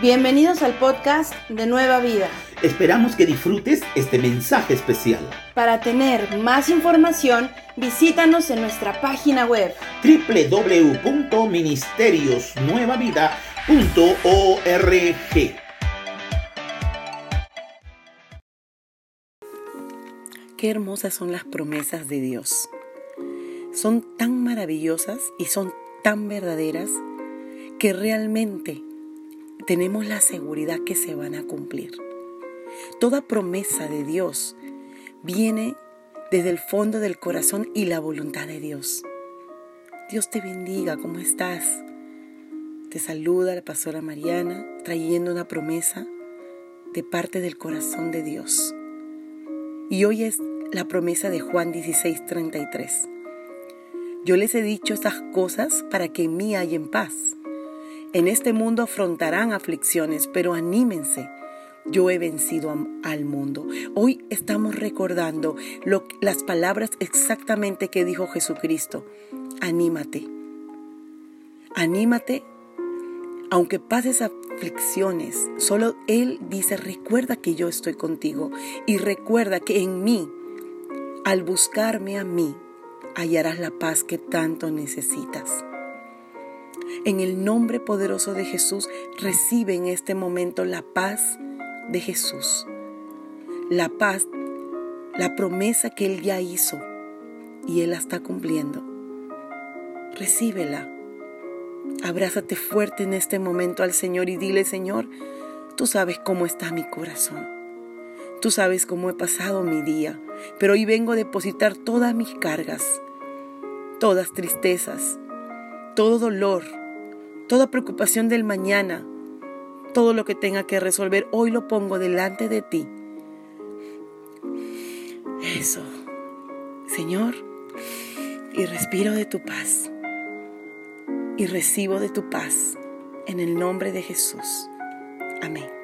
Bienvenidos al podcast de Nueva Vida. Esperamos que disfrutes este mensaje especial. Para tener más información, visítanos en nuestra página web www.ministeriosnuevavida.org. Qué hermosas son las promesas de Dios. Son tan maravillosas y son tan verdaderas que realmente tenemos la seguridad que se van a cumplir. Toda promesa de Dios viene desde el fondo del corazón y la voluntad de Dios. Dios te bendiga, ¿cómo estás? Te saluda la pastora Mariana trayendo una promesa de parte del corazón de Dios. Y hoy es la promesa de Juan 16:33. Yo les he dicho estas cosas para que en mí en paz. En este mundo afrontarán aflicciones, pero anímense. Yo he vencido al mundo. Hoy estamos recordando las palabras exactamente que dijo Jesucristo. Anímate. Anímate. Aunque pases aflicciones, solo Él dice, recuerda que yo estoy contigo y recuerda que en mí, al buscarme a mí, hallarás la paz que tanto necesitas. En el nombre poderoso de Jesús, recibe en este momento la paz de Jesús. La paz, la promesa que Él ya hizo y Él la está cumpliendo. Recíbela. Abrázate fuerte en este momento al Señor y dile, Señor, tú sabes cómo está mi corazón. Tú sabes cómo he pasado mi día, pero hoy vengo a depositar todas mis cargas, todas tristezas, todo dolor, toda preocupación del mañana, todo lo que tenga que resolver, hoy lo pongo delante de ti. Eso, Señor, y respiro de tu paz y recibo de tu paz en el nombre de Jesús. Amén.